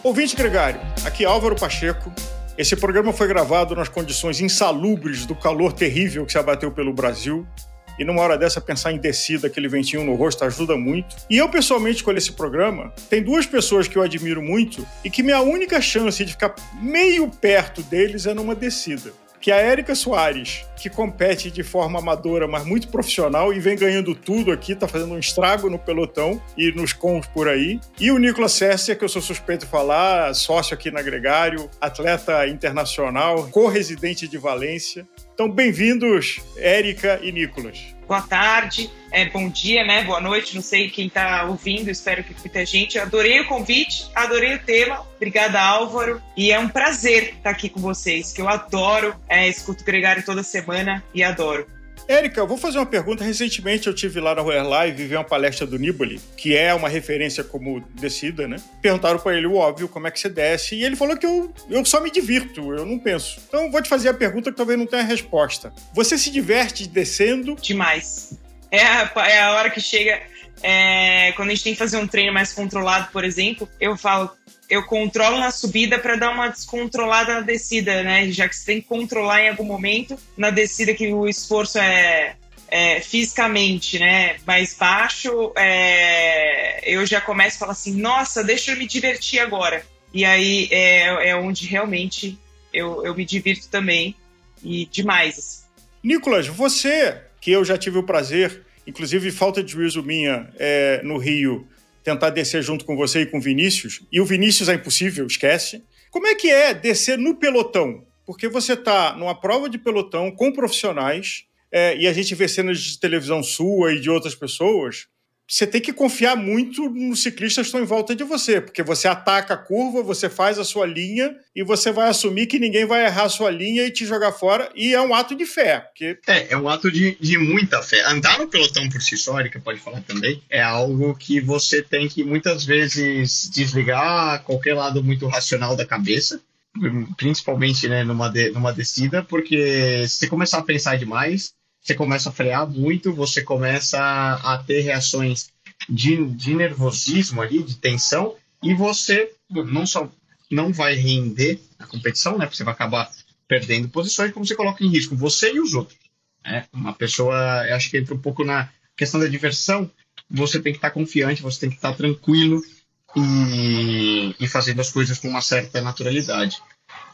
Ouvinte Gregário, aqui é Álvaro Pacheco. Esse programa foi gravado nas condições insalubres do calor terrível que se abateu pelo Brasil. E numa hora dessa, pensar em descida, aquele ventinho no rosto, ajuda muito. E eu, pessoalmente, escolhi esse programa. Tem duas pessoas que eu admiro muito e que minha única chance de ficar meio perto deles é numa descida que a Érica Soares, que compete de forma amadora, mas muito profissional e vem ganhando tudo aqui, tá fazendo um estrago no pelotão e nos cons por aí. E o Nicolas Sessia, que eu sou suspeito de falar, sócio aqui na Gregário, atleta internacional, co-residente de Valência. Então, bem-vindos, Érica e Nicolas. Boa tarde, é, bom dia, né? Boa noite, não sei quem está ouvindo, espero que muita gente. Adorei o convite, adorei o tema. Obrigada, Álvaro. E é um prazer estar aqui com vocês, que eu adoro, é, escuto Gregário toda semana e adoro. Érica, vou fazer uma pergunta. Recentemente eu tive lá na Royal Live e vi uma palestra do Nibali, que é uma referência como descida, né? Perguntaram para ele o óbvio, como é que você desce, e ele falou que eu, eu só me divirto, eu não penso. Então vou te fazer a pergunta que talvez não tenha resposta. Você se diverte descendo? Demais. É a, é a hora que chega. É, quando a gente tem que fazer um treino mais controlado, por exemplo, eu falo, eu controlo na subida para dar uma descontrolada na descida, né? Já que você tem que controlar em algum momento na descida que o esforço é, é fisicamente, né, mais baixo, é, eu já começo a falar assim, nossa, deixa eu me divertir agora. E aí é, é onde realmente eu, eu me divirto também e demais. Assim. Nicolas, você que eu já tive o prazer, inclusive falta de juízo minha é, no Rio tentar descer junto com você e com o Vinícius, e o Vinícius é impossível, esquece. Como é que é descer no pelotão? Porque você está numa prova de pelotão com profissionais, é, e a gente vê cenas de televisão sua e de outras pessoas, você tem que confiar muito nos ciclistas que estão em volta de você, porque você ataca a curva, você faz a sua linha e você vai assumir que ninguém vai errar a sua linha e te jogar fora, e é um ato de fé. Porque... É, é um ato de, de muita fé. Andar no pelotão por si só, Erika pode falar também, é algo que você tem que muitas vezes desligar qualquer lado muito racional da cabeça, principalmente né, numa, de, numa descida, porque se você começar a pensar demais, você começa a frear muito, você começa a ter reações de, de nervosismo ali, de tensão, e você não só não vai render a competição, né? Porque você vai acabar perdendo posições, como você coloca em risco você e os outros. Né? Uma pessoa, acho que entra um pouco na questão da diversão. Você tem que estar confiante, você tem que estar tranquilo e, e fazendo as coisas com uma certa naturalidade.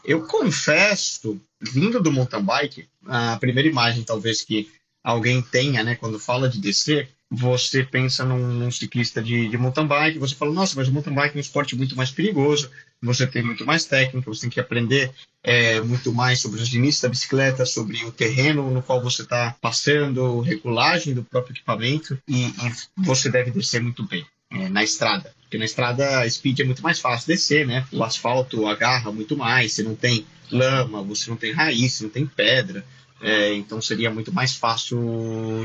Eu confesso, vindo do mountain bike, a primeira imagem talvez que alguém tenha, né, quando fala de descer, você pensa num, num ciclista de, de, mountain bike, você fala, nossa, mas o mountain bike é um esporte muito mais perigoso, você tem muito mais técnica, você tem que aprender é, muito mais sobre os limites da bicicleta, sobre o terreno no qual você está passando, regulagem do próprio equipamento, e, e você deve descer muito bem é, na estrada. Porque na estrada speed é muito mais fácil descer, né? O asfalto agarra muito mais, você não tem lama, você não tem raiz, você não tem pedra. É, então seria muito mais fácil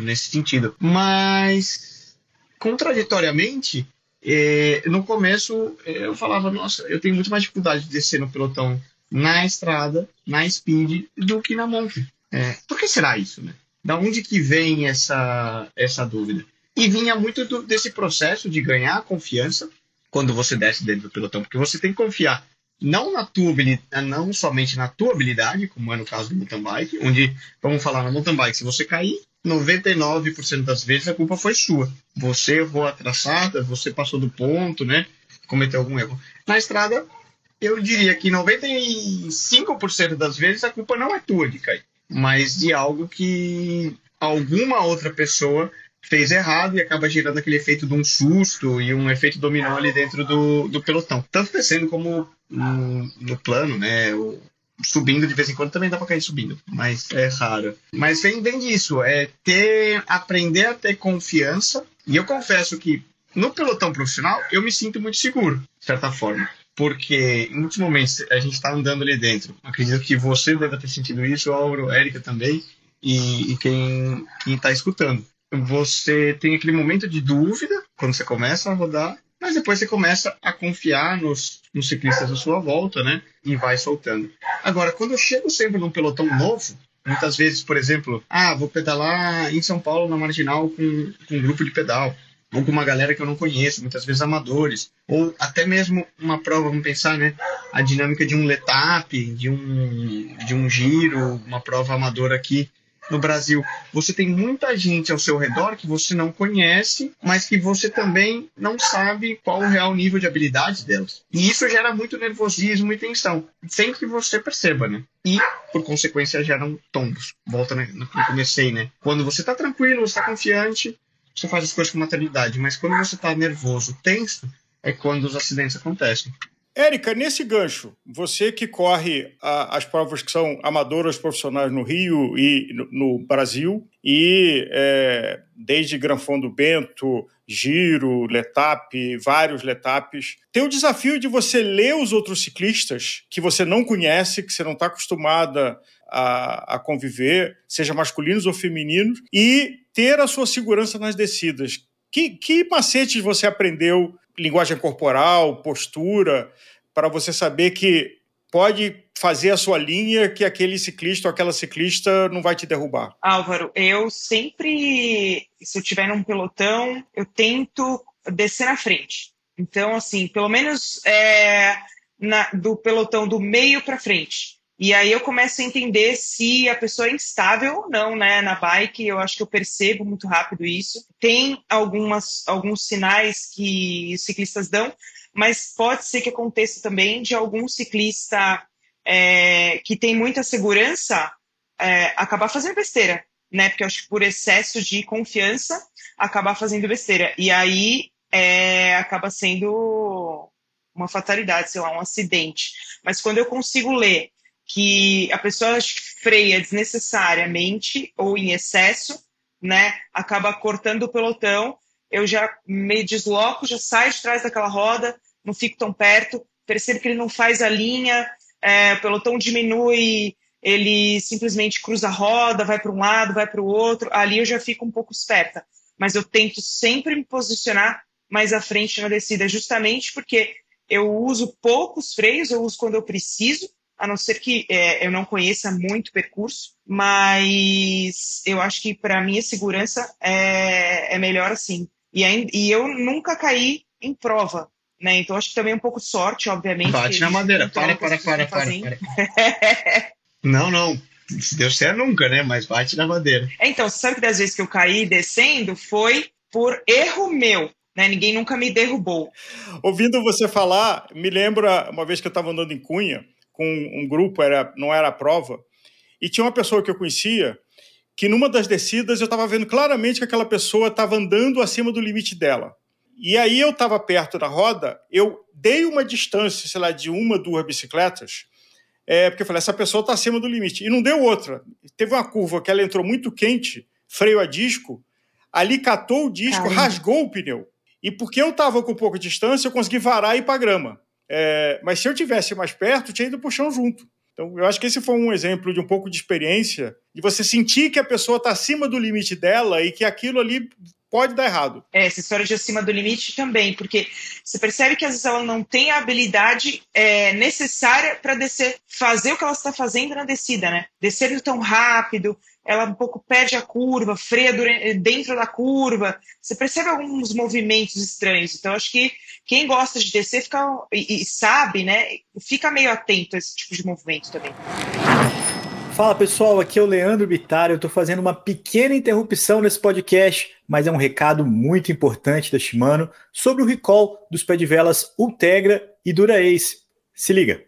nesse sentido. Mas, contraditoriamente, é, no começo é, eu falava, nossa, eu tenho muito mais dificuldade de descer no pelotão na estrada, na speed, do que na mountain. É, por que será isso, né? Da onde que vem essa, essa dúvida? E vinha muito do, desse processo de ganhar confiança quando você desce dentro do pelotão, porque você tem que confiar não na tua habilidade, não somente na tua habilidade, como é no caso do mountain bike, onde, vamos falar na mountain bike, se você cair, 99% das vezes a culpa foi sua. Você errou a traçada, você passou do ponto, né? Cometeu algum erro. Na estrada, eu diria que 95% das vezes a culpa não é tua de cair, mas de algo que alguma outra pessoa fez errado e acaba gerando aquele efeito de um susto e um efeito dominó ali dentro do, do pelotão. Tanto descendo como no, no plano, né? O, subindo de vez em quando também dá para cair subindo, mas é raro. Mas vem, vem disso, é ter aprender a ter confiança. E eu confesso que no pelotão profissional eu me sinto muito seguro, de certa forma. Porque em muitos momentos a gente está andando ali dentro. Acredito que você deve ter sentido isso, Auro, Érica também, e, e quem está escutando você tem aquele momento de dúvida quando você começa a rodar, mas depois você começa a confiar nos, nos ciclistas à sua volta, né? E vai soltando. Agora, quando eu chego sempre num pelotão novo, muitas vezes, por exemplo, ah, vou pedalar em São Paulo na marginal com, com um grupo de pedal. alguma galera que eu não conheço, muitas vezes amadores, ou até mesmo uma prova, vamos pensar, né, a dinâmica de um letap, de um, de um giro, uma prova amadora aqui no Brasil. Você tem muita gente ao seu redor que você não conhece, mas que você também não sabe qual o real nível de habilidade delas. E isso gera muito nervosismo e tensão, sem que você perceba, né? E, por consequência, geram tombos. Volta no que eu comecei, né? Quando você tá tranquilo, você tá confiante, você faz as coisas com maturidade, mas quando você está nervoso, tenso, é quando os acidentes acontecem. Érica, nesse gancho, você que corre a, as provas que são amadoras profissionais no Rio e no, no Brasil, e é, desde Granfão do Bento, Giro, Letap, vários Letapes, tem o desafio de você ler os outros ciclistas que você não conhece, que você não está acostumada a, a, conviver, seja masculinos ou femininos, e ter a sua segurança nas descidas. Que, que macetes você aprendeu? Linguagem corporal, postura, para você saber que pode fazer a sua linha que aquele ciclista ou aquela ciclista não vai te derrubar? Álvaro, eu sempre, se eu estiver num pelotão, eu tento descer na frente. Então, assim, pelo menos é, na, do pelotão do meio para frente. E aí eu começo a entender se a pessoa é instável ou não, né? Na bike, eu acho que eu percebo muito rápido isso. Tem algumas, alguns sinais que os ciclistas dão, mas pode ser que aconteça também de algum ciclista é, que tem muita segurança é, acabar fazendo besteira, né? Porque eu acho que por excesso de confiança acabar fazendo besteira. E aí é, acaba sendo uma fatalidade, sei lá, um acidente. Mas quando eu consigo ler que a pessoa freia desnecessariamente ou em excesso, né, acaba cortando o pelotão, eu já me desloco, já saio de trás daquela roda, não fico tão perto, percebo que ele não faz a linha, é, o pelotão diminui, ele simplesmente cruza a roda, vai para um lado, vai para o outro, ali eu já fico um pouco esperta. Mas eu tento sempre me posicionar mais à frente na descida, justamente porque eu uso poucos freios, eu uso quando eu preciso, a não ser que é, eu não conheça muito o percurso, mas eu acho que para mim a segurança é, é melhor assim. E, e eu nunca caí em prova, né? Então acho que também é um pouco sorte, obviamente. Bate na madeira, para, para, para, para, para. não, não. Se deu certo nunca, né? Mas bate na madeira. É, então, você sabe que das vezes que eu caí descendo foi por erro meu. Né? Ninguém nunca me derrubou. Ouvindo você falar, me lembra uma vez que eu estava andando em Cunha, com um grupo, era, não era a prova, e tinha uma pessoa que eu conhecia que numa das descidas eu estava vendo claramente que aquela pessoa estava andando acima do limite dela. E aí eu estava perto da roda, eu dei uma distância, sei lá, de uma, duas bicicletas, é, porque eu falei, essa pessoa está acima do limite. E não deu outra. Teve uma curva que ela entrou muito quente, freio a disco, ali catou o disco, Caramba. rasgou o pneu. E porque eu estava com pouca distância, eu consegui varar e ir para grama. É, mas se eu tivesse mais perto, tinha ido para o chão junto. Então, eu acho que esse foi um exemplo de um pouco de experiência, de você sentir que a pessoa está acima do limite dela e que aquilo ali pode dar errado. É, essa história de acima do limite também, porque você percebe que às vezes ela não tem a habilidade é, necessária para descer, fazer o que ela está fazendo na descida, né? Descer tão rápido, ela um pouco perde a curva, freia dentro da curva. Você percebe alguns movimentos estranhos. Então, acho que quem gosta de descer fica, e, e sabe, né, fica meio atento a esse tipo de movimento também. Fala pessoal, aqui é o Leandro Bittar. Eu estou fazendo uma pequena interrupção nesse podcast, mas é um recado muito importante da Shimano sobre o recall dos pé de velas Ultegra e Dura Ace. Se liga.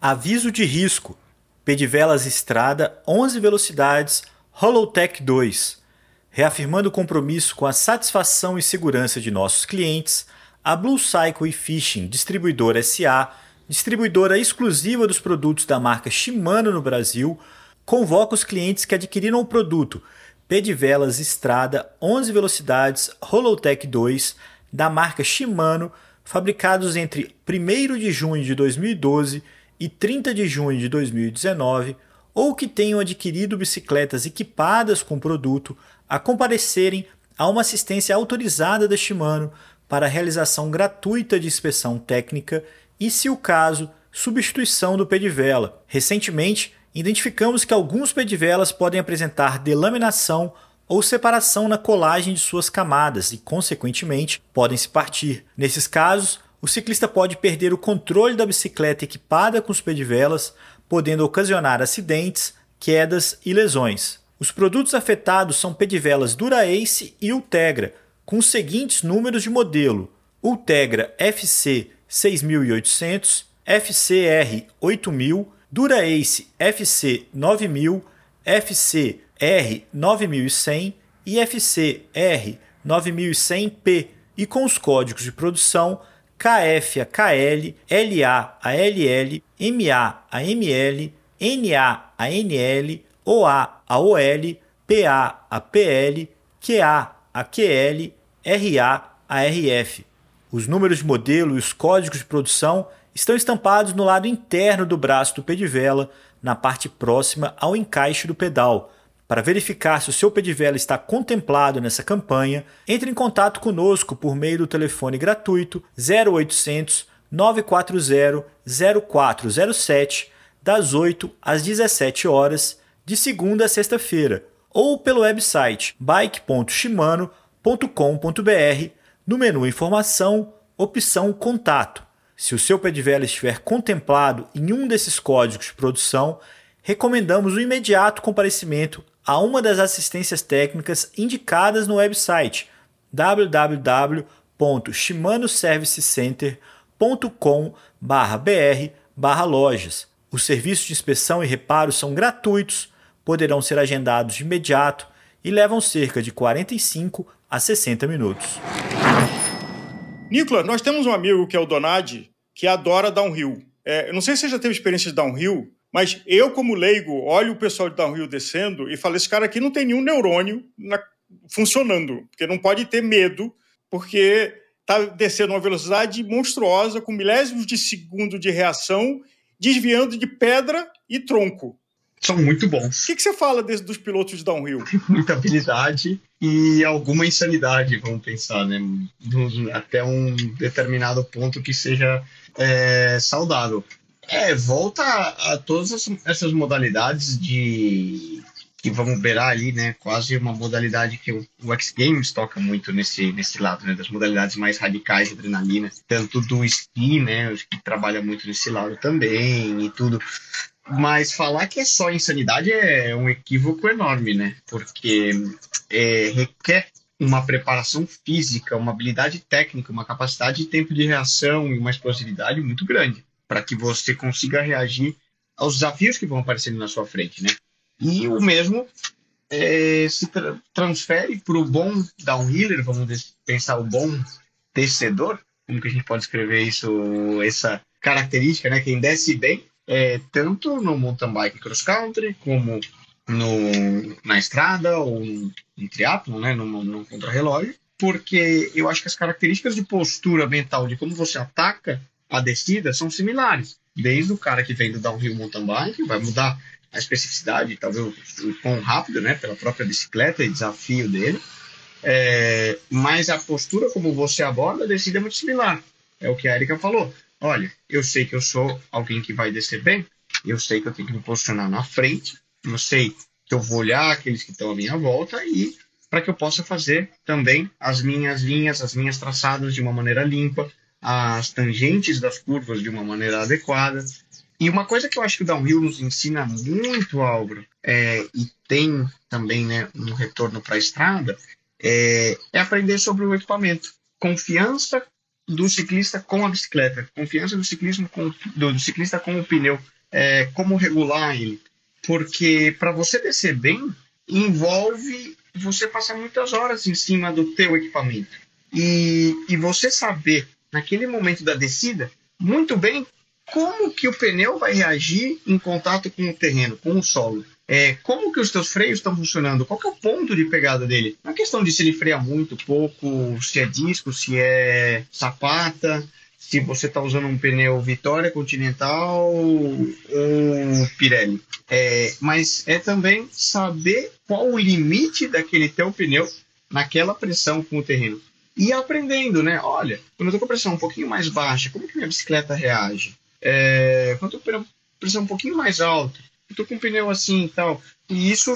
Aviso de risco: pé de velas Estrada 11 velocidades Holotech 2. Reafirmando o compromisso com a satisfação e segurança de nossos clientes, a Blue Cycle e Fishing Distribuidora SA, distribuidora exclusiva dos produtos da marca Shimano no Brasil, convoca os clientes que adquiriram o produto Pedivelas Estrada 11 velocidades Holotech 2 da marca Shimano, fabricados entre 1 de junho de 2012 e 30 de junho de 2019 ou que tenham adquirido bicicletas equipadas com o produto a comparecerem a uma assistência autorizada da Shimano para realização gratuita de inspeção técnica e, se o caso, substituição do pedivela. Recentemente, identificamos que alguns pedivelas podem apresentar delaminação ou separação na colagem de suas camadas e, consequentemente, podem se partir. Nesses casos, o ciclista pode perder o controle da bicicleta equipada com os pedivelas, podendo ocasionar acidentes, quedas e lesões. Os produtos afetados são pedivelas Dura-Ace e Ultegra, com os seguintes números de modelo: Ultegra FC 6800, FCR 8000, Dura-Ace FC 9000, FCR 9100 e FCR 9100P e com os códigos de produção KF a KL, LA a LL, MA a ML, NA a NL, OA a OL, PA a PL, QA a QL, RA a RF. Os números de modelo e os códigos de produção estão estampados no lado interno do braço do pedivela, na parte próxima ao encaixe do pedal. Para verificar se o seu pedivela está contemplado nessa campanha, entre em contato conosco por meio do telefone gratuito 0800 940 0407 das 8 às 17 horas, de segunda a sexta-feira, ou pelo website bike.shimano.com.br, no menu Informação, opção Contato. Se o seu pé de vela estiver contemplado em um desses códigos de produção, recomendamos o imediato comparecimento a uma das assistências técnicas indicadas no website www.shimanoservicecenter.com/br/lojas os serviços de inspeção e reparo são gratuitos, poderão ser agendados de imediato e levam cerca de 45 a 60 minutos. Nicolas, nós temos um amigo que é o Donadi, que adora downhill. É, eu não sei se você já teve experiência de downhill, mas eu, como leigo, olho o pessoal de downhill descendo e falo: esse cara aqui não tem nenhum neurônio na, funcionando, porque não pode ter medo, porque está descendo uma velocidade monstruosa, com milésimos de segundo de reação desviando de pedra e tronco. São muito bons. O que, que você fala desse, dos pilotos de downhill? Muita habilidade e alguma insanidade, vamos pensar, né? Até um determinado ponto que seja é, saudável. É, volta a, todas essas modalidades de que vamos beirar ali, né? Quase uma modalidade que o, X Games toca muito nesse, nesse lado, né? Das modalidades mais radicais adrenalina, tanto do ski, né? Que trabalha muito nesse lado também e tudo. Mas falar que é só insanidade é um equívoco enorme, né? Porque é, requer uma preparação física, uma habilidade técnica, uma capacidade de tempo de reação e uma explosividade muito grande para que você consiga reagir aos desafios que vão aparecendo na sua frente, né? E o mesmo é, se tra transfere para o bom downhiller, vamos pensar o bom descedor, como que a gente pode escrever isso, essa característica, né? Quem desce bem, é, tanto no mountain bike cross country, como no, na estrada ou no triatlo, né? No, no contrarrelógio, porque eu acho que as características de postura mental, de como você ataca a descida, são similares. Desde o cara que vem do downhill mountain bike, vai mudar a especificidade, talvez o quão rápido, né, pela própria bicicleta e desafio dele. É, mas a postura como você aborda a descida é muito similar. É o que a Erika falou. Olha, eu sei que eu sou alguém que vai descer bem, eu sei que eu tenho que me posicionar na frente, eu sei que eu vou olhar aqueles que estão à minha volta e para que eu possa fazer também as minhas linhas, as minhas traçadas de uma maneira limpa, as tangentes das curvas de uma maneira adequada, e uma coisa que eu acho que o downhill nos ensina muito, Álvaro, é, e tem também né, um retorno para a estrada, é, é aprender sobre o equipamento. Confiança do ciclista com a bicicleta, confiança do ciclismo com, do, do ciclista com o pneu, é, como regular ele. Porque para você descer bem, envolve você passar muitas horas em cima do teu equipamento. E, e você saber, naquele momento da descida, muito bem como que o pneu vai reagir em contato com o terreno, com o solo? É, como que os teus freios estão funcionando? Qual que é o ponto de pegada dele? Não é questão de se ele freia muito, pouco, se é disco, se é sapata, se você está usando um pneu Vitória, Continental ou Pirelli. É, mas é também saber qual o limite daquele teu pneu naquela pressão com o terreno. E aprendendo, né? Olha, quando eu estou com pressão um pouquinho mais baixa, como que minha bicicleta reage? É, quando eu tenho pressão um pouquinho mais alta, eu tô com um pneu assim e tal. E isso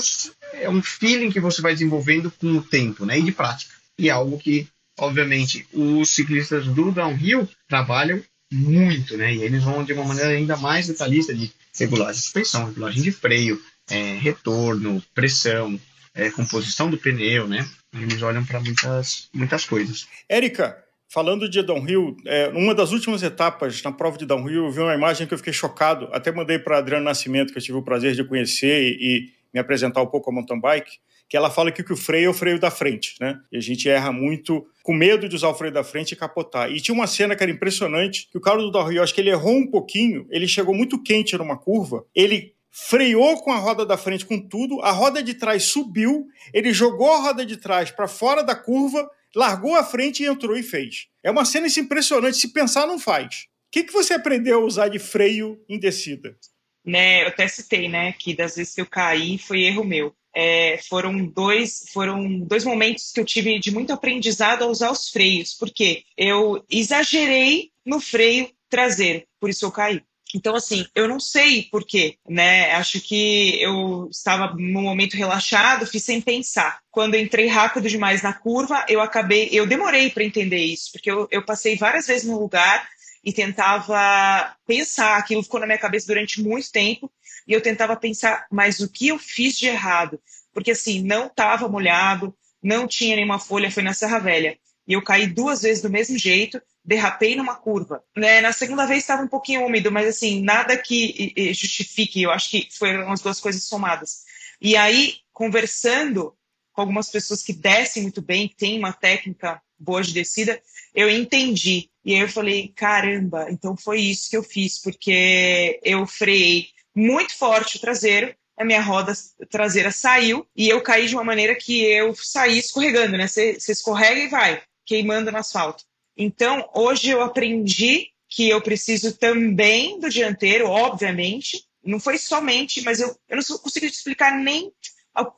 é um feeling que você vai desenvolvendo com o tempo, né? E de prática. E é algo que, obviamente, os ciclistas do downhill trabalham muito, né? E eles vão de uma maneira ainda mais detalhista de regulagem de suspensão, regulagem de freio, é, retorno, pressão, é, composição do pneu, né? Eles olham para muitas, muitas coisas. Érica, falando de downhill, é, numa das últimas etapas na prova de downhill, eu vi uma imagem que eu fiquei chocado. Até mandei para Adriano Nascimento, que eu tive o prazer de conhecer e, e me apresentar um pouco a mountain bike que ela fala que o freio é o freio da frente, né? E a gente erra muito com medo de usar o freio da frente e capotar. E tinha uma cena que era impressionante, que o carro do Downhill, acho que ele errou um pouquinho, ele chegou muito quente numa curva, ele freou com a roda da frente com tudo, a roda de trás subiu, ele jogou a roda de trás para fora da curva, largou a frente e entrou e fez. É uma cena impressionante, se pensar não faz. O que, que você aprendeu a usar de freio em descida? Né, eu até citei, né, que das vezes que eu caí foi erro meu. É, foram dois foram dois momentos que eu tive de muito aprendizado a usar os freios, porque eu exagerei no freio traseiro, por isso eu caí. Então, assim, eu não sei por quê, né? Acho que eu estava num momento relaxado, fiz sem pensar. Quando entrei rápido demais na curva, eu acabei, eu demorei para entender isso, porque eu, eu passei várias vezes no lugar e tentava pensar, aquilo ficou na minha cabeça durante muito tempo, e eu tentava pensar, mas o que eu fiz de errado? Porque, assim, não estava molhado, não tinha nenhuma folha, foi na Serra Velha. E eu caí duas vezes do mesmo jeito, derrapei numa curva. Né? Na segunda vez estava um pouquinho úmido, mas assim, nada que justifique. Eu acho que foram as duas coisas somadas. E aí, conversando com algumas pessoas que descem muito bem, que têm uma técnica boa de descida, eu entendi. E aí eu falei, caramba, então foi isso que eu fiz, porque eu freiei muito forte o traseiro, a minha roda traseira saiu e eu caí de uma maneira que eu saí escorregando, né? Você escorrega e vai, queimando no asfalto. Então, hoje eu aprendi que eu preciso também do dianteiro, obviamente. Não foi somente, mas eu, eu não consigo explicar nem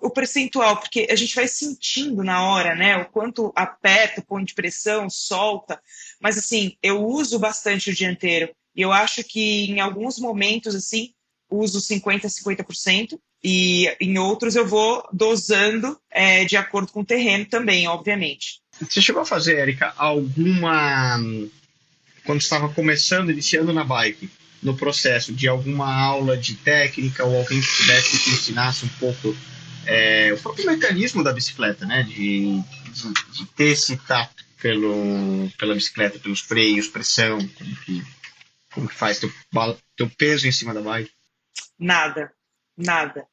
o percentual, porque a gente vai sentindo na hora, né? O quanto aperta, põe de pressão, solta. Mas assim, eu uso bastante o dianteiro. E eu acho que em alguns momentos, assim, uso 50%, 50%. E em outros eu vou dosando é, de acordo com o terreno também, obviamente. Você chegou a fazer, Erika, alguma. Quando estava começando, iniciando na bike, no processo de alguma aula de técnica ou alguém que pudesse te ensinasse um pouco é, o próprio mecanismo da bicicleta, né? De, de, de, ter esse tato pelo, pela bicicleta, pelos freios, pressão, como que, como que faz teu, teu peso em cima da bike? Nada, nada.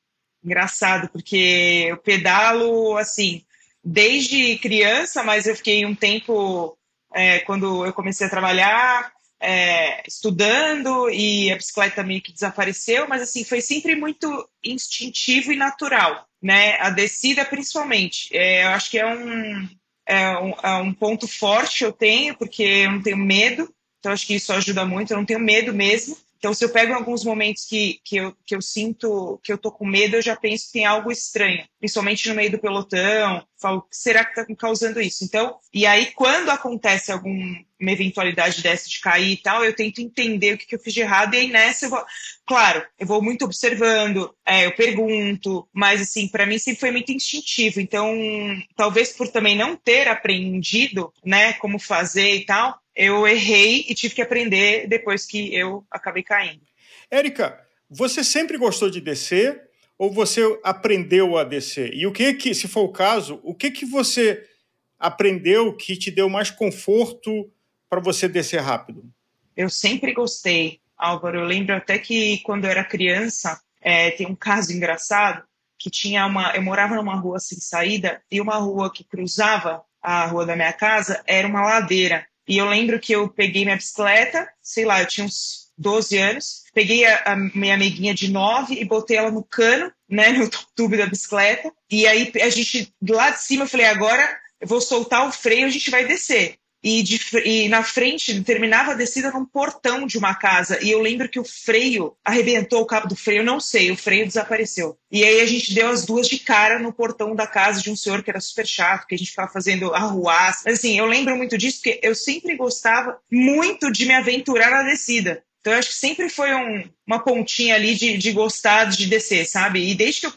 Engraçado, porque eu pedalo assim, desde criança, mas eu fiquei um tempo, é, quando eu comecei a trabalhar, é, estudando e a bicicleta meio que desapareceu, mas assim, foi sempre muito instintivo e natural, né? A descida principalmente. É, eu acho que é um, é um, é um ponto forte eu tenho, porque eu não tenho medo, então acho que isso ajuda muito, eu não tenho medo mesmo. Então, se eu pego alguns momentos que, que, eu, que eu sinto que eu tô com medo, eu já penso que tem algo estranho, principalmente no meio do pelotão. Falo, será que tá me causando isso? Então, e aí, quando acontece alguma eventualidade dessa de cair e tal, eu tento entender o que, que eu fiz de errado, e aí nessa eu vou. Claro, eu vou muito observando, é, eu pergunto, mas assim, para mim sempre foi muito instintivo. Então, talvez por também não ter aprendido, né, como fazer e tal, eu errei e tive que aprender depois que eu acabei caindo. Érica, você sempre gostou de descer ou você aprendeu a descer? E o que que, se for o caso, o que que você aprendeu que te deu mais conforto para você descer rápido? Eu sempre gostei, Álvaro. Eu lembro até que quando eu era criança, é, tem um caso engraçado que tinha uma, eu morava numa rua sem saída e uma rua que cruzava a rua da minha casa era uma ladeira. E eu lembro que eu peguei minha bicicleta, sei lá, eu tinha uns 12 anos, peguei a, a minha amiguinha de 9 e botei ela no cano, né, no tubo da bicicleta. E aí a gente, lá de cima, eu falei, agora eu vou soltar o freio, a gente vai descer e, de, e, na frente terminava a descida num portão de uma casa. E eu lembro que o freio arrebentou o cabo do freio, não sei, o freio desapareceu. E aí a gente deu as duas de cara no portão da casa de um senhor que era super chato, que a gente ficava fazendo arruaça. Mas assim, eu lembro muito disso porque eu sempre gostava muito de me aventurar na descida. Então eu acho que sempre foi um, uma pontinha ali de, de gostar de descer, sabe? E desde que eu,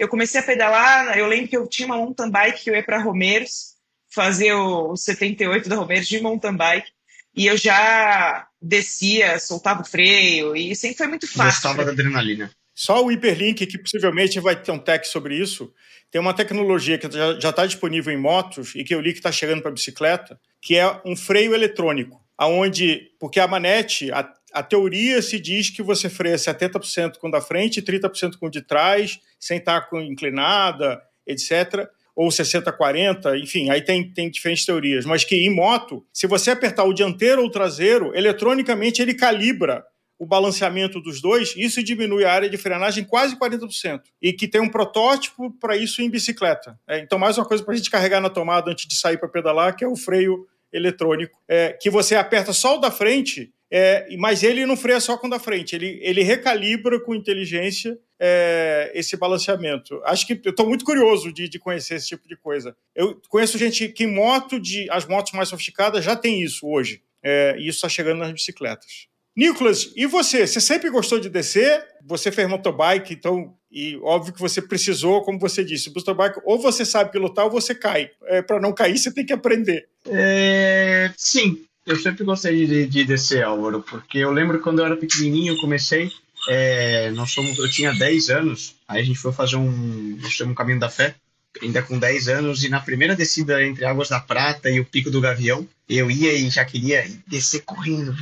eu comecei a pedalar, eu lembro que eu tinha uma mountain bike que eu ia para Romeiros, fazer o, o 78 da Romeiros de mountain bike, e eu já descia, soltava o freio, e sempre foi muito fácil. Gostava da adrenalina. Só o Hyperlink, que possivelmente vai ter um tech sobre isso, tem uma tecnologia que já está disponível em motos e que eu li que está chegando para bicicleta, que é um freio eletrônico, aonde porque a manete, a, a teoria se diz que você freia 70% com o da frente e 30% com o de trás, sem estar tá inclinada, etc ou 60-40, enfim, aí tem, tem diferentes teorias, mas que em moto, se você apertar o dianteiro ou o traseiro, eletronicamente ele calibra o balanceamento dos dois, isso diminui a área de frenagem quase 40%. E que tem um protótipo para isso em bicicleta. É, então, mais uma coisa para a gente carregar na tomada antes de sair para pedalar, que é o freio eletrônico, é, que você aperta só o da frente, é, mas ele não freia só com da frente, ele, ele recalibra com inteligência é, esse balanceamento. Acho que eu estou muito curioso de, de, conhecer esse tipo de coisa. Eu conheço gente que moto de as motos mais sofisticadas já tem isso hoje, é, e isso está chegando nas bicicletas. Nicolas, e você? Você sempre gostou de descer? Você fez motobike, então, e óbvio que você precisou, como você disse, motobike, ou você sabe pilotar ou você cai. É, Para não cair, você tem que aprender. É, sim, eu sempre gostei de, de descer, Álvaro, porque eu lembro quando eu era pequenininho, eu comecei, é, nós eu tinha 10 anos, aí a gente foi fazer um, nós um caminho da fé, ainda com 10 anos, e na primeira descida entre Águas da Prata e o Pico do Gavião, eu ia e já queria descer correndo.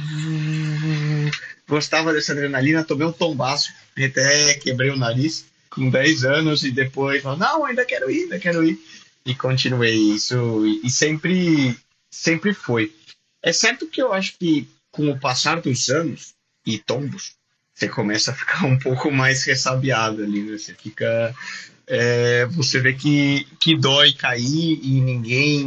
Gostava dessa adrenalina, tomei um tombaço, até quebrei o nariz com 10 anos e depois, não, ainda quero ir, ainda quero ir. E continuei isso, e sempre, sempre foi. É certo que eu acho que com o passar dos anos e tombos, você começa a ficar um pouco mais ressabiado ali, né? Você fica é, você vê que, que dói cair e ninguém,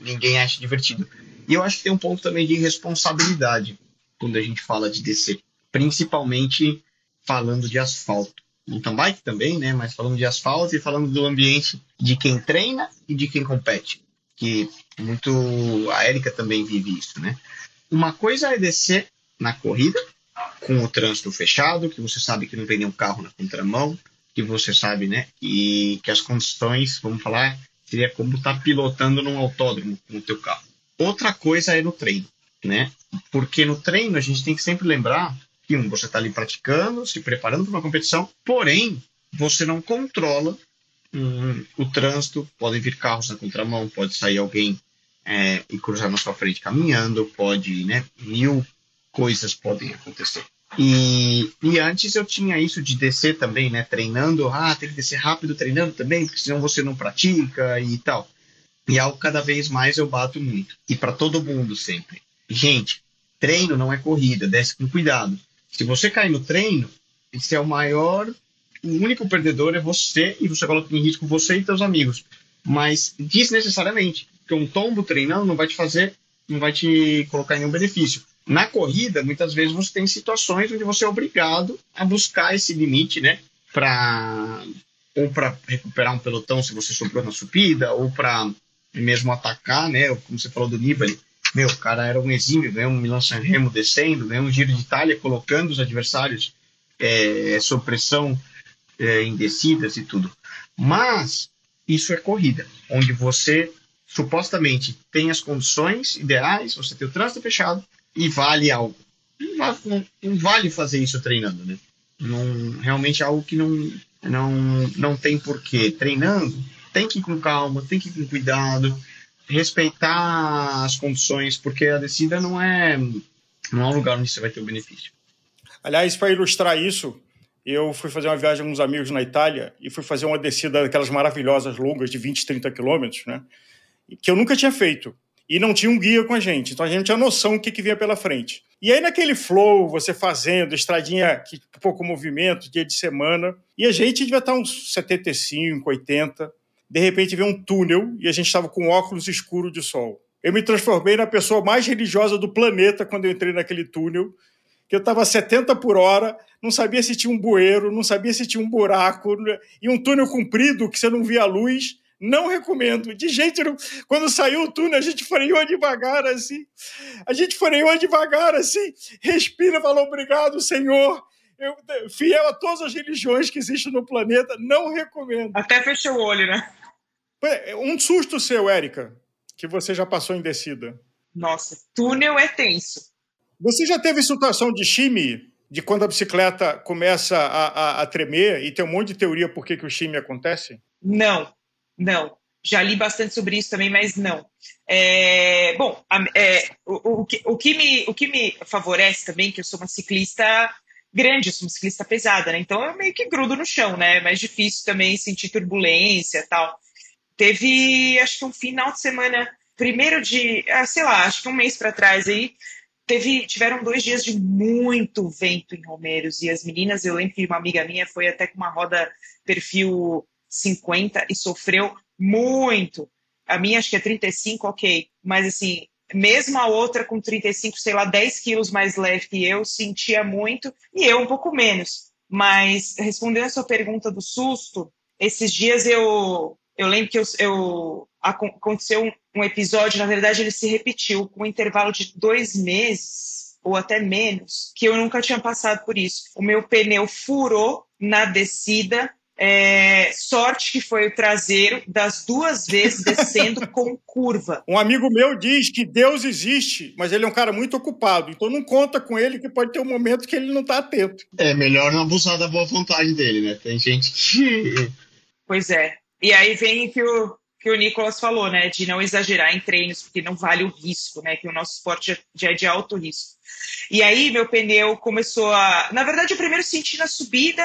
ninguém acha divertido. E eu acho que tem um ponto também de responsabilidade quando a gente fala de descer, principalmente falando de asfalto. Mountain bike também, né? Mas falando de asfalto e falando do ambiente de quem treina e de quem compete. Que muito. A Érica também vive isso, né? Uma coisa é descer na corrida, com o trânsito fechado, que você sabe que não tem nenhum carro na contramão, que você sabe, né? E que as condições, vamos falar, seria como estar tá pilotando num autódromo com o teu carro. Outra coisa é no treino, né? Porque no treino a gente tem que sempre lembrar que um, você está ali praticando, se preparando para uma competição, porém você não controla hum, o trânsito, podem vir carros na contramão, pode sair alguém é, e cruzar na sua frente caminhando, pode, né? Mil coisas podem acontecer. E, e antes eu tinha isso de descer também, né? Treinando, ah, tem que descer rápido treinando também, porque senão você não pratica e tal. E algo cada vez mais eu bato muito. E para todo mundo sempre. Gente, treino não é corrida, desce com cuidado. Se você cair no treino, esse é o maior, o único perdedor é você e você coloca em risco você e seus amigos. Mas desnecessariamente, porque um tombo treinando não vai te fazer, não vai te colocar em nenhum benefício. Na corrida, muitas vezes você tem situações onde você é obrigado a buscar esse limite, né? Para ou para recuperar um pelotão se você sobrou na subida, ou para mesmo atacar, né? Como você falou do Nibali, meu, o cara era um exímio, ganhou um Milan San Remo descendo, ganhou um Giro de Itália colocando os adversários é, sob pressão é, em descidas e tudo. Mas isso é corrida, onde você supostamente tem as condições ideais, você tem o trânsito fechado, e vale algo. Não, não, não vale fazer isso treinando, né? Não, realmente é algo que não, não, não tem porquê. Treinando, tem que ir com calma, tem que ir com cuidado, respeitar as condições, porque a descida não é, não é um lugar onde você vai ter o benefício. Aliás, para ilustrar isso, eu fui fazer uma viagem com uns amigos na Itália e fui fazer uma descida daquelas maravilhosas longas de 20, 30 quilômetros, né? Que eu nunca tinha feito e não tinha um guia com a gente. Então a gente não tinha noção do que, que vinha pela frente. E aí, naquele flow, você fazendo, estradinha que pouco movimento, dia de semana, e a gente devia estar uns 75, 80. De repente veio um túnel e a gente estava com óculos escuros de sol. Eu me transformei na pessoa mais religiosa do planeta quando eu entrei naquele túnel, que eu estava 70 por hora, não sabia se tinha um bueiro, não sabia se tinha um buraco, e um túnel comprido que você não via a luz, Não recomendo. De jeito nenhum. Quando saiu o túnel, a gente freou devagar assim. A gente freou devagar assim. Respira, falou obrigado, Senhor. Eu, fiel a todas as religiões que existem no planeta, não recomendo. Até fechou o olho, né? Um susto seu, Érica, que você já passou em descida. Nossa, túnel é tenso. Você já teve situação de chime, de quando a bicicleta começa a, a, a tremer e tem um monte de teoria por que, que o chime acontece? Não, não. Já li bastante sobre isso também, mas não. É, bom, é, o, o, que, o, que me, o que me favorece também, que eu sou uma ciclista grande, eu sou uma ciclista pesada, né? Então eu meio que grudo no chão, né? É mais difícil também sentir turbulência tal. Teve, acho que um final de semana, primeiro de, ah, sei lá, acho que um mês para trás aí, teve, tiveram dois dias de muito vento em Romeiros e as meninas, eu lembro que uma amiga minha foi até com uma roda perfil 50 e sofreu muito. A minha acho que é 35, ok, mas assim, mesmo a outra com 35, sei lá, 10 quilos mais leve que eu, sentia muito e eu um pouco menos. Mas respondendo a sua pergunta do susto, esses dias eu eu lembro que eu, eu aconteceu um, episódio, na verdade ele se repetiu com um intervalo de dois meses ou até menos, que eu nunca tinha passado por isso. O meu pneu furou na descida é, sorte que foi o traseiro das duas vezes descendo com curva. Um amigo meu diz que Deus existe, mas ele é um cara muito ocupado, então não conta com ele que pode ter um momento que ele não está atento. É melhor não abusar da boa vontade dele, né? Tem gente que. Pois é. E aí vem o que o, que o Nicolas falou, né? De não exagerar em treinos, porque não vale o risco, né? Que o nosso esporte já é de alto risco. E aí meu pneu começou a. Na verdade, eu primeiro senti na subida,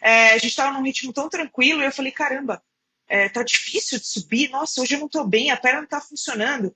é, a gente estava num ritmo tão tranquilo, e eu falei, caramba, é, tá difícil de subir, nossa, hoje eu não estou bem, a perna não está funcionando.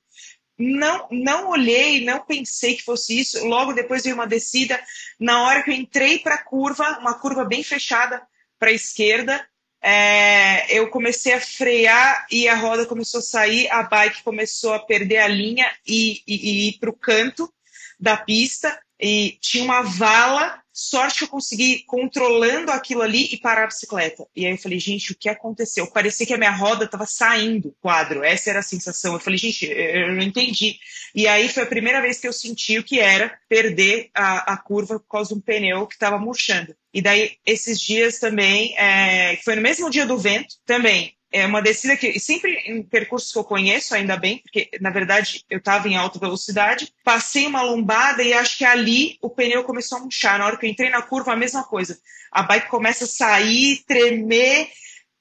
Não, não olhei, não pensei que fosse isso. Logo depois veio uma descida. Na hora que eu entrei para a curva, uma curva bem fechada para a esquerda, é, eu comecei a frear e a roda começou a sair, a bike começou a perder a linha e, e, e ir para o canto da pista e tinha uma vala. Sorte eu consegui controlando aquilo ali e parar a bicicleta. E aí eu falei, gente, o que aconteceu? Parecia que a minha roda estava saindo do quadro. Essa era a sensação. Eu falei, gente, eu não entendi. E aí foi a primeira vez que eu senti o que era perder a, a curva por causa de um pneu que estava murchando. E daí, esses dias também, é, foi no mesmo dia do vento, também, é uma descida que sempre em percursos que eu conheço, ainda bem, porque na verdade eu estava em alta velocidade, passei uma lombada e acho que ali o pneu começou a murchar. Na hora que eu entrei na curva, a mesma coisa. A bike começa a sair, tremer.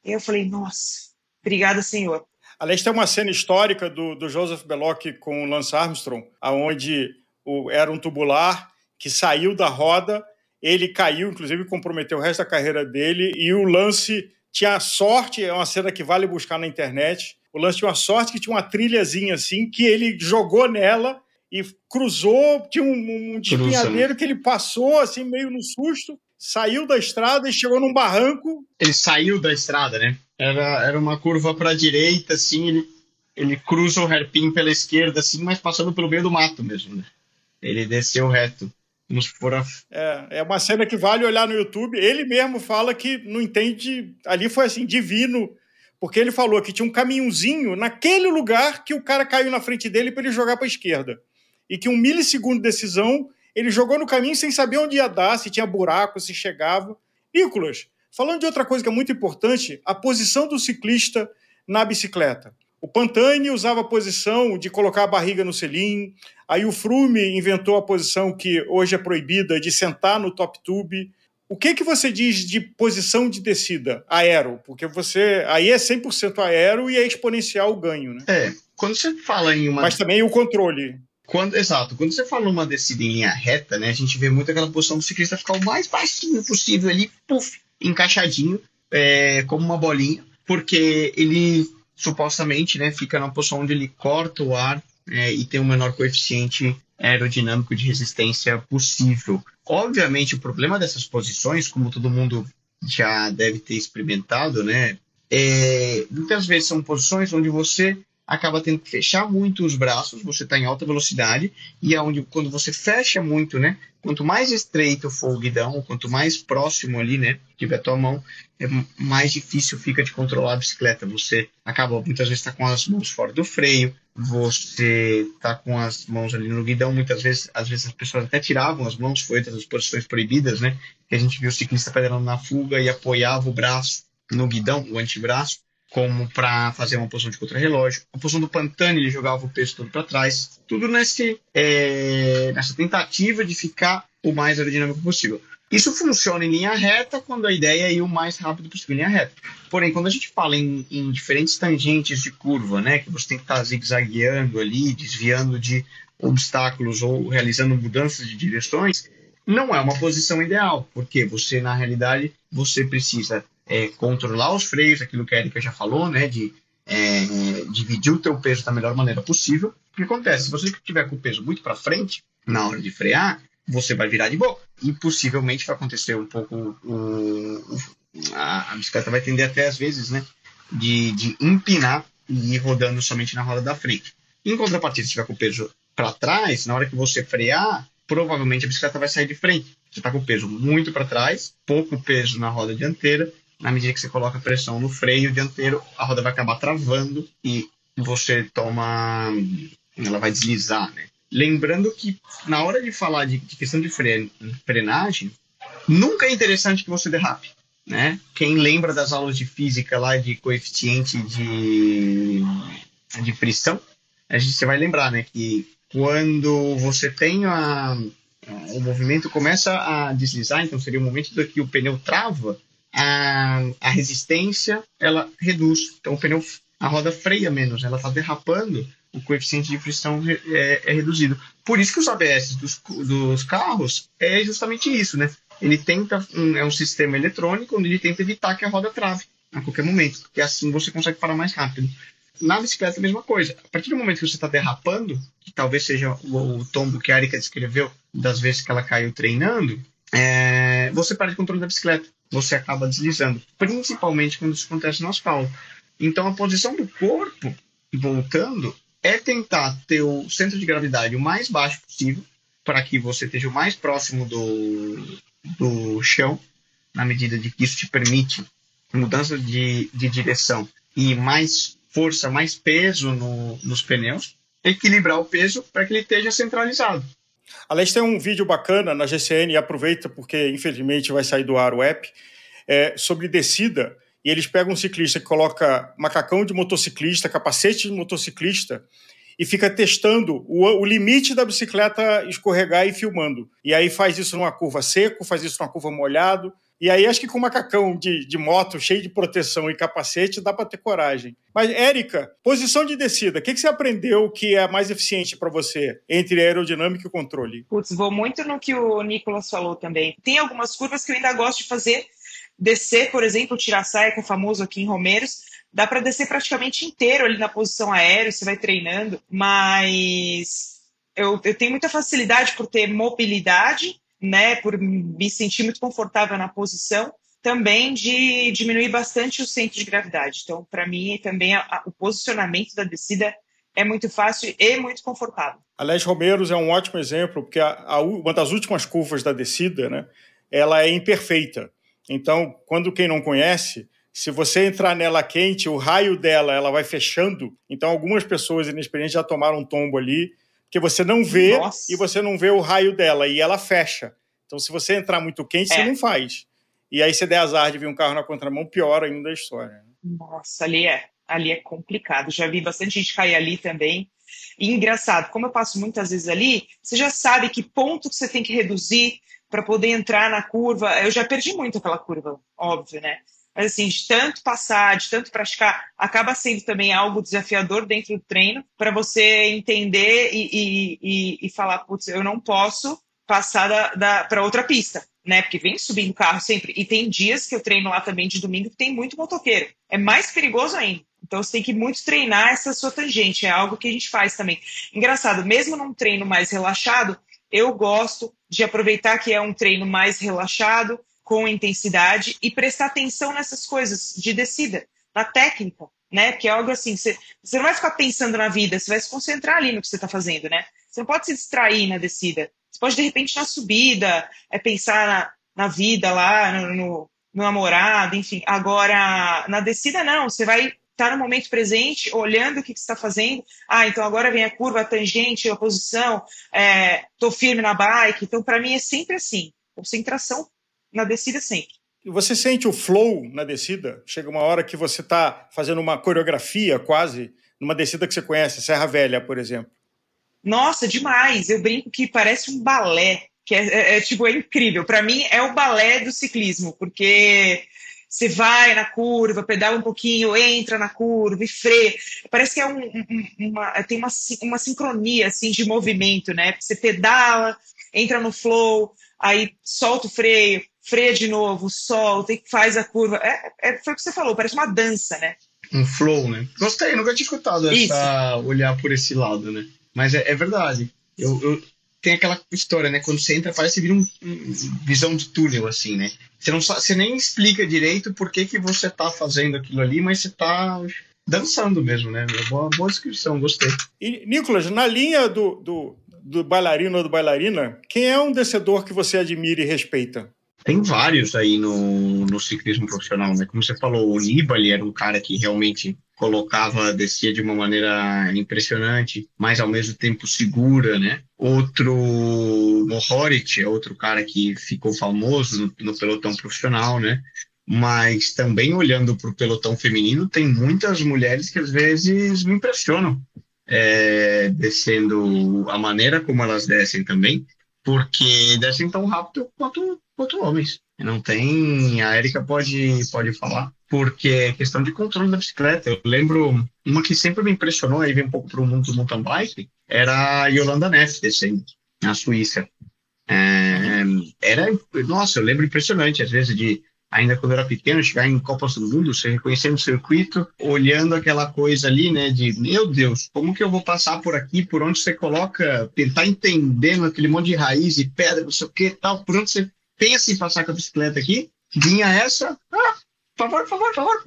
E eu falei, nossa, obrigada, senhor. Aliás, tem uma cena histórica do, do Joseph Belloc com o Lance Armstrong, aonde o, era um tubular que saiu da roda, ele caiu, inclusive comprometeu o resto da carreira dele, e o Lance tinha sorte, é uma cena que vale buscar na internet. O lance tinha uma sorte que tinha uma trilhazinha assim, que ele jogou nela e cruzou, tinha um, um despenhadeiro que ele passou assim, meio no susto, saiu da estrada e chegou num barranco. Ele saiu da estrada, né? Era, era uma curva para a direita, assim, ele, ele cruza o hairpin pela esquerda, assim, mas passando pelo meio do mato mesmo, né? Ele desceu reto. É, é uma cena que vale olhar no YouTube. Ele mesmo fala que não entende. Ali foi assim, divino, porque ele falou que tinha um caminhozinho naquele lugar que o cara caiu na frente dele para ele jogar para a esquerda. E que um milissegundo de decisão, ele jogou no caminho sem saber onde ia dar, se tinha buraco, se chegava. Nicolas, falando de outra coisa que é muito importante, a posição do ciclista na bicicleta. O Pantani usava a posição de colocar a barriga no selim. Aí o Frume inventou a posição que hoje é proibida de sentar no top tube. O que que você diz de posição de descida aero? Porque você aí é 100% aero e é exponencial o ganho, né? É, quando você fala em uma Mas também o controle. Quando, exato, quando você fala numa descida em linha reta, né, a gente vê muito aquela posição do ciclista ficar o mais baixinho possível ali, puff, encaixadinho, é, como uma bolinha, porque ele supostamente né, fica na posição onde ele corta o ar é, e tem o menor coeficiente aerodinâmico de resistência possível. Obviamente, o problema dessas posições, como todo mundo já deve ter experimentado, né, é, muitas vezes são posições onde você acaba tendo que fechar muito os braços, você está em alta velocidade, e é onde quando você fecha muito, né? Quanto mais estreito for o guidão, quanto mais próximo ali, né, tiver a tua mão, é mais difícil fica de controlar a bicicleta. Você acaba muitas vezes está com as mãos fora do freio, você está com as mãos ali no guidão, muitas vezes, às vezes as pessoas até tiravam as mãos, foi das posições proibidas, né? Que a gente viu o ciclista pedalando na fuga e apoiava o braço no guidão, o antebraço, como para fazer uma posição de contrarrelógio. A posição do Pantani, ele jogava o peso todo para trás. Tudo nesse, é, nessa tentativa de ficar o mais aerodinâmico possível. Isso funciona em linha reta quando a ideia é ir o mais rápido possível em linha reta. Porém, quando a gente fala em, em diferentes tangentes de curva, né, que você tem que estar tá zigue-zagueando ali, desviando de obstáculos ou realizando mudanças de direções, não é uma posição ideal, porque você, na realidade, você precisa é, controlar os freios, aquilo que a Erika já falou, né, de é, dividir o teu peso da melhor maneira possível. O que acontece? Se você tiver com o peso muito para frente, na hora de frear, você vai virar de boca. E possivelmente vai acontecer um pouco. Um, a, a, bicicleta vai tender até às vezes, né? De, de empinar e ir rodando somente na roda da frente. Em contrapartida, se tiver com o peso para trás, na hora que você frear, provavelmente a bicicleta vai sair de frente. Você está com o peso muito para trás, pouco peso na roda dianteira. Na medida que você coloca pressão no freio dianteiro, a roda vai acabar travando e você toma. Ela vai deslizar, né? Lembrando que na hora de falar de, de questão de frenagem, nunca é interessante que você derrape. Né? Quem lembra das aulas de física lá de coeficiente de, de frição, a gente vai lembrar né, que quando você tem a, o movimento começa a deslizar, então seria o momento do que o pneu trava, a, a resistência ela reduz. Então o pneu, a roda freia menos, ela está derrapando o coeficiente de frição é, é, reduzido. Por isso que os ABS dos, dos carros é justamente isso, né? Ele tenta, um, é um sistema eletrônico onde ele tenta evitar que a roda trave a qualquer momento, porque assim você consegue parar mais rápido. Na bicicleta a mesma coisa. A partir do momento que você está derrapando, que talvez seja o, o, tombo que a Erika descreveu das vezes que ela caiu treinando, é, você perde o controle da bicicleta. Você acaba deslizando, principalmente quando isso acontece no asfalto. Então a posição do corpo, voltando, é tentar ter o centro de gravidade o mais baixo possível, para que você esteja o mais próximo do, do chão, na medida de que isso te permite mudança de, de direção e mais força, mais peso no, nos pneus, equilibrar o peso para que ele esteja centralizado. Aliás, tem um vídeo bacana na GCN, e aproveita porque infelizmente vai sair do ar o app, é, sobre descida, e eles pegam um ciclista que coloca macacão de motociclista, capacete de motociclista, e fica testando o, o, limite da bicicleta escorregar e filmando. E aí faz isso numa curva seco, faz isso numa curva molhado. E aí acho que com macacão de, de moto cheio de proteção e capacete dá para ter coragem. Mas, Érica, posição de descida, o que, que você aprendeu que é mais eficiente para você entre aerodinâmica e controle? Putz, vou muito no que o Nicolas falou também. Tem algumas curvas que eu ainda gosto de fazer descer, por exemplo, tirar saia, que é famoso aqui em Romeiros, dá para descer praticamente inteiro ali na posição aérea, você vai treinando, mas eu, eu tenho muita facilidade por ter mobilidade, né, por me sentir muito confortável na posição, também de diminuir bastante o centro de gravidade. Então, para mim, também a, a, o posicionamento da descida é muito fácil e muito confortável. Alex Romeiros é um ótimo exemplo, porque a, uma das últimas curvas da descida, né, ela é imperfeita. Então, quando quem não conhece, se você entrar nela quente, o raio dela ela vai fechando. Então, algumas pessoas inexperientes já tomaram um tombo ali, que você não vê Nossa. e você não vê o raio dela e ela fecha. Então, se você entrar muito quente, é. você não faz. E aí, se der azar de vir um carro na contramão, pior ainda a história. Nossa, ali é, ali é complicado. Já vi bastante gente cair ali também. E engraçado, como eu passo muitas vezes ali, você já sabe que ponto que você tem que reduzir, para poder entrar na curva. Eu já perdi muito aquela curva, óbvio, né? Mas assim, de tanto passar, de tanto praticar, acaba sendo também algo desafiador dentro do treino para você entender e, e, e, e, falar, putz, eu não posso passar da, da para outra pista, né? Porque vem subindo carro sempre. E tem dias que eu treino lá também de domingo que tem muito motoqueiro. É mais perigoso ainda. Então você tem que muito treinar essa sua tangente, é algo que a gente faz também. Engraçado, mesmo num treino mais relaxado, eu gosto de aproveitar que é um treino mais relaxado, com intensidade, e prestar atenção nessas coisas de descida. na técnica, né? Que é algo assim, você, você não vai ficar pensando na vida, você vai se concentrar ali no que você está fazendo, né? Você não pode se distrair na descida. Você pode, de repente, na subida, é pensar na, na vida lá, no, no, no namorado, enfim. Agora, na descida, não. Você vai estar tá no momento presente, olhando o que, que está fazendo. Ah, então agora vem a curva, a tangente, a posição, estou é, firme na bike. Então, para mim, é sempre assim. Concentração na descida sempre. E você sente o flow na descida? Chega uma hora que você está fazendo uma coreografia quase, numa descida que você conhece, Serra Velha, por exemplo. Nossa, demais! Eu brinco que parece um balé, que é, é, é tipo, é incrível. Para mim, é o balé do ciclismo, porque você vai na curva, pedala um pouquinho, entra na curva e freia. Parece que é um, uma, tem uma, uma sincronia assim, de movimento, né? Você pedala, entra no flow, aí solta o freio, freia de novo, solta e faz a curva. É, é, foi o que você falou, parece uma dança, né? Um flow, né? Gostei, nunca tinha escutado essa, olhar por esse lado, né? Mas é, é verdade. Eu, eu, tem aquela história, né? Quando você entra, parece vir um, um, visão de túnel, assim, né? Você, não, você nem explica direito por que, que você tá fazendo aquilo ali, mas você tá dançando mesmo, né? Boa, boa descrição, gostei. E, Nicolas, na linha do, do, do bailarino ou do bailarina, quem é um descedor que você admira e respeita? Tem vários aí no, no ciclismo profissional, né? Como você falou, o Nibali era um cara que realmente colocava, descia de uma maneira impressionante, mas ao mesmo tempo segura, né? Outro, Mohoric, é outro cara que ficou famoso no, no pelotão profissional, né? Mas também olhando para o pelotão feminino, tem muitas mulheres que às vezes me impressionam, é, descendo a maneira como elas descem também, porque descem tão rápido quanto quanto homens. Não tem. A Erika pode, pode falar, porque é questão de controle da bicicleta. Eu lembro uma que sempre me impressionou, aí vem um pouco para o mundo do mountain bike, era a Yolanda Neff descendo na Suíça. É, era, nossa, eu lembro impressionante, às vezes, de ainda quando eu era pequeno, chegar em Copas do Mundo, você reconhecendo o circuito, olhando aquela coisa ali, né, de meu Deus, como que eu vou passar por aqui, por onde você coloca, tentar entendendo aquele monte de raiz e pedra, não sei o que tal, por onde você pensa em passar com a bicicleta aqui, vinha essa, ah, por favor, por favor, por favor.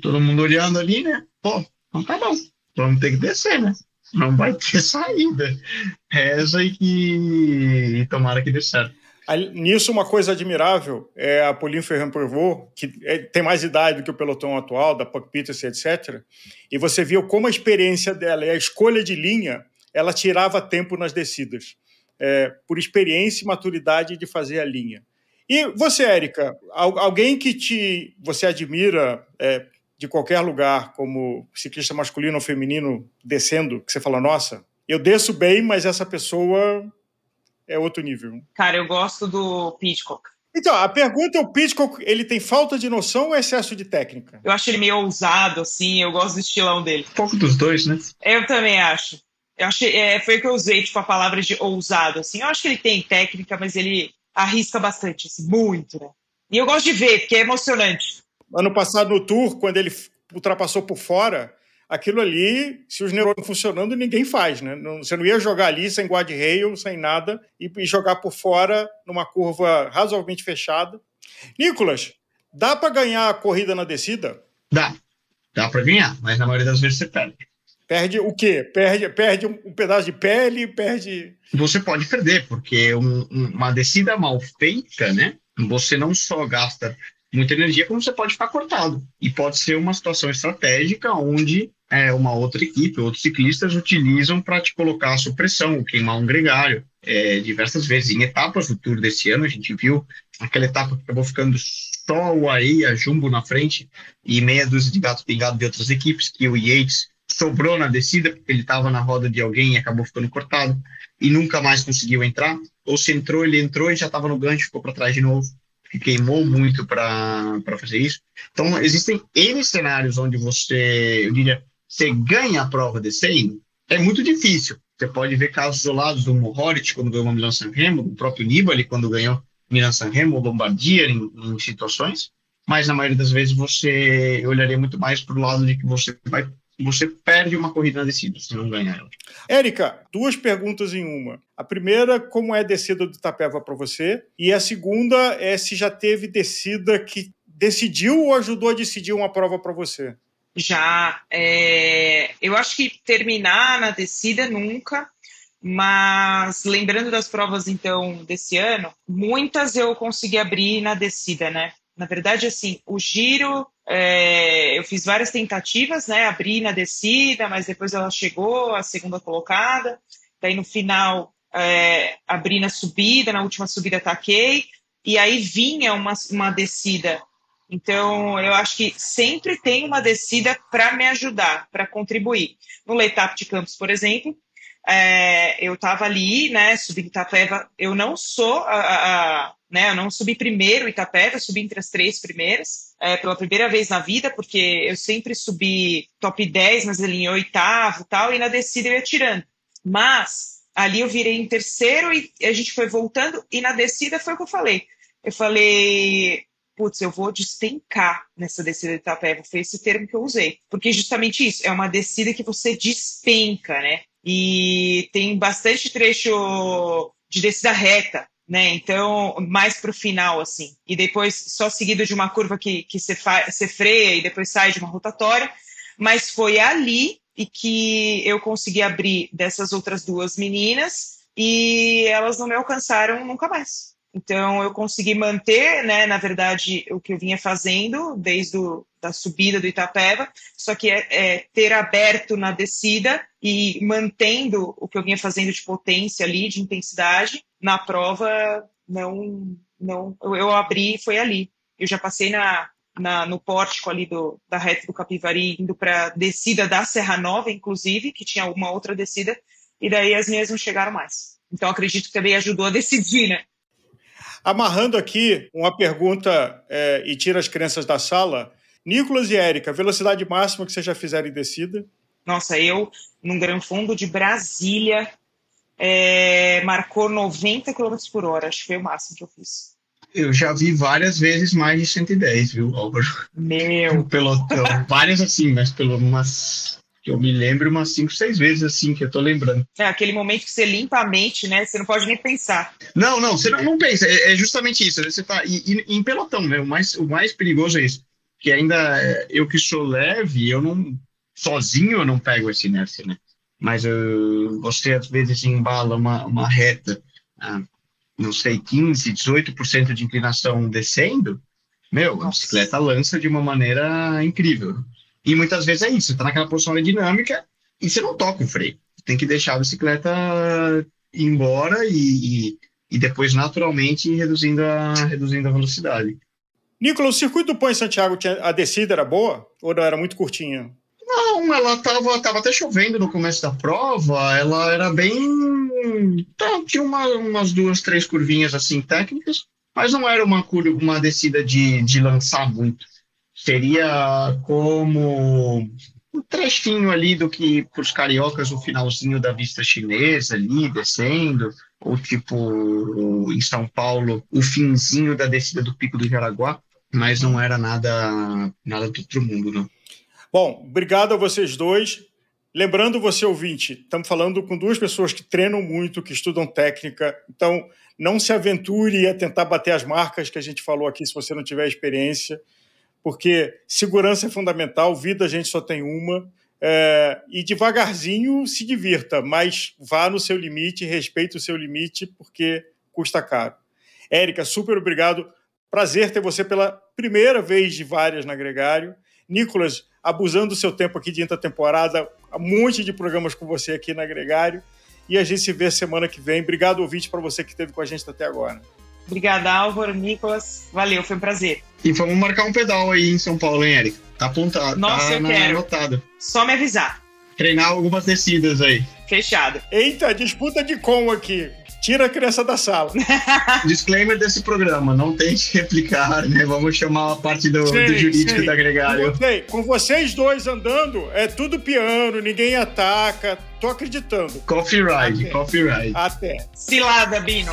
Todo mundo olhando ali, né? Pô, então tá bom, vamos ter que descer, né? Não vai ter saída. Reza e que e tomara que dê certo. Nisso, uma coisa admirável é a Pauline Ferrand-Prevot, que é, tem mais idade do que o pelotão atual, da Puck Peters, etc. E você viu como a experiência dela e a escolha de linha, ela tirava tempo nas descidas é, por experiência e maturidade de fazer a linha. E você, Érica, alguém que te você admira é, de qualquer lugar, como ciclista masculino ou feminino, descendo, que você fala, nossa, eu desço bem, mas essa pessoa é outro nível. Cara, eu gosto do Pitcock. Então, a pergunta é: o Pitcock ele tem falta de noção ou excesso de técnica? Eu acho ele meio ousado, assim, eu gosto do estilão dele. Um pouco dos dois, né? Eu também acho. Eu achei, é, foi o que eu usei, tipo, a palavra de ousado, assim. Eu acho que ele tem técnica, mas ele arrisca bastante, assim, muito, né? E eu gosto de ver, porque é emocionante. Ano passado no Tour, quando ele ultrapassou por fora, aquilo ali, se os neurônios funcionando, ninguém faz, né? Você não ia jogar ali sem guardrail, sem nada, e, e jogar por fora numa curva razoavelmente fechada. Nicolas, dá para ganhar a corrida na descida? Dá. Dá para ganhar, mas na maioria das vezes você perde. Perde o quê? Perde, perde um, pedaço de pele, perde. Você pode perder, porque um, uma descida mal feita, né? Você não só gasta muita energia, como você pode ficar cortado. E pode ser uma situação estratégica onde é, uma outra equipe, outros ciclistas utilizam para te colocar a supressão, queimar um gregário. É, diversas vezes. Em etapas do Tour desse ano, a gente viu aquela etapa que acabou ficando só o AE, a Jumbo na frente, e meia dúzia de gato pingado de outras equipes, que o Yates sobrou na descida, porque ele estava na roda de alguém e acabou ficando cortado, e nunca mais conseguiu entrar. Ou se entrou, ele entrou e já estava no gancho, ficou para trás de novo, que queimou muito para fazer isso. Então, existem N cenários onde você, eu diria, você ganha a prova descendo, é muito difícil. Você pode ver casos isolados do Mohoric, quando ganhou uma Milan-San Remo, do próprio Nibali, quando ganhou Milan-San Remo, Lombardia, em, em situações, mas na maioria das vezes você olharia muito mais para o lado de que você vai você perde uma corrida na descida se não ganhar ela. Érica, duas perguntas em uma. A primeira, como é a descida do Itapeva para você? E a segunda é se já teve descida que decidiu ou ajudou a decidir uma prova para você? Já. É, eu acho que terminar na descida nunca, mas lembrando das provas, então, desse ano, muitas eu consegui abrir na descida, né? Na verdade, assim, o giro, é, eu fiz várias tentativas, né? Abri na descida, mas depois ela chegou, a segunda colocada. Daí no final, é, abri na subida, na última subida taquei. E aí vinha uma, uma descida então, eu acho que sempre tem uma descida para me ajudar, para contribuir. No Letap de Campos, por exemplo, é, eu estava ali, né, subindo Itapeva. Eu não sou a, né, eu não subi primeiro Itapeva, eu subi entre as três primeiras, é, pela primeira vez na vida, porque eu sempre subi top 10, mas ali em oitavo tal, e na descida eu ia tirando. Mas ali eu virei em terceiro e a gente foi voltando, e na descida foi o que eu falei. Eu falei, putz, eu vou despencar nessa descida de Itapeva. Foi esse termo que eu usei. Porque justamente isso, é uma descida que você despenca, né? E tem bastante trecho de descida reta, né? Então, mais para o final, assim. E depois, só seguido de uma curva que, que você, você freia e depois sai de uma rotatória. Mas foi ali e que eu consegui abrir dessas outras duas meninas e elas não me alcançaram nunca mais. Então, eu consegui manter, né, na verdade, o que eu vinha fazendo desde a da subida do Itapeva, só que é, é, ter aberto na descida e mantendo o que eu vinha fazendo de potência ali, de intensidade, na prova, não, não eu abri e foi ali. Eu já passei na, na, no pórtico ali do, da reta do Capivari, indo para descida da Serra Nova, inclusive, que tinha uma outra descida, e daí as minhas não chegaram mais. Então, acredito que também ajudou a decidir, né? Amarrando aqui uma pergunta é, e tira as crianças da sala. Nicolas e Érica, velocidade máxima que vocês já fizeram em descida? Nossa, eu, num Gran Fundo de Brasília, é, marcou 90 km por hora. Acho que foi o máximo que eu fiz. Eu já vi várias vezes mais de 110, viu, Álvaro? Meu! Pelotão. várias assim, mas pelo umas que eu me lembro umas cinco, seis vezes assim que eu tô lembrando. É aquele momento que você limpa a mente, né? Você não pode nem pensar. Não, não, você não, não pensa. É, é, justamente isso. Você tá e, e, em pelotão, né? O mais, o mais perigoso é isso. Que ainda é, eu que sou leve, eu não sozinho eu não pego essa inércia, né? Mas eu, você às vezes embala uma, uma reta, ah, não sei, 15, 18% de inclinação descendo, meu, a bicicleta lança de uma maneira incrível. E muitas vezes é isso, você está naquela posição dinâmica e você não toca o freio. Você tem que deixar a bicicleta ir embora e, e, e depois naturalmente ir reduzindo a, reduzindo a velocidade. Nicolas, o circuito do Pão em Santiago, a descida era boa ou não era muito curtinha? Não, ela estava tava até chovendo no começo da prova, ela era bem. Tá, tinha uma, umas duas, três curvinhas assim técnicas, mas não era uma, curva, uma descida de, de lançar muito seria como um trechinho ali do que para os cariocas o finalzinho da vista chinesa ali descendo ou tipo em São Paulo o finzinho da descida do Pico do Jaraguá mas não era nada nada do outro mundo não. Bom obrigado a vocês dois. Lembrando você ouvinte estamos falando com duas pessoas que treinam muito que estudam técnica então não se aventure a tentar bater as marcas que a gente falou aqui se você não tiver experiência porque segurança é fundamental, vida a gente só tem uma. É, e devagarzinho se divirta, mas vá no seu limite, respeite o seu limite, porque custa caro. Érica, super obrigado. Prazer ter você pela primeira vez de várias na Gregário. Nicolas, abusando do seu tempo aqui de temporada, um monte de programas com você aqui na Gregário. E a gente se vê semana que vem. Obrigado, ouvinte, para você que esteve com a gente até agora. Obrigada, Álvaro, Nicolas. Valeu, foi um prazer. E vamos marcar um pedal aí em São Paulo, hein, Eric? Tá apontado. Nossa, tá eu quero. anotado. Só me avisar. Treinar algumas descidas aí. Fechado. Eita, disputa de com aqui. Tira a criança da sala. Disclaimer desse programa, não tente replicar, né? Vamos chamar a parte do, sim, do jurídico sim. da Gregário. Com vocês dois andando, é tudo piano, ninguém ataca. Tô acreditando. Coffee ride, Até. coffee ride. Até. Cilada, Bino.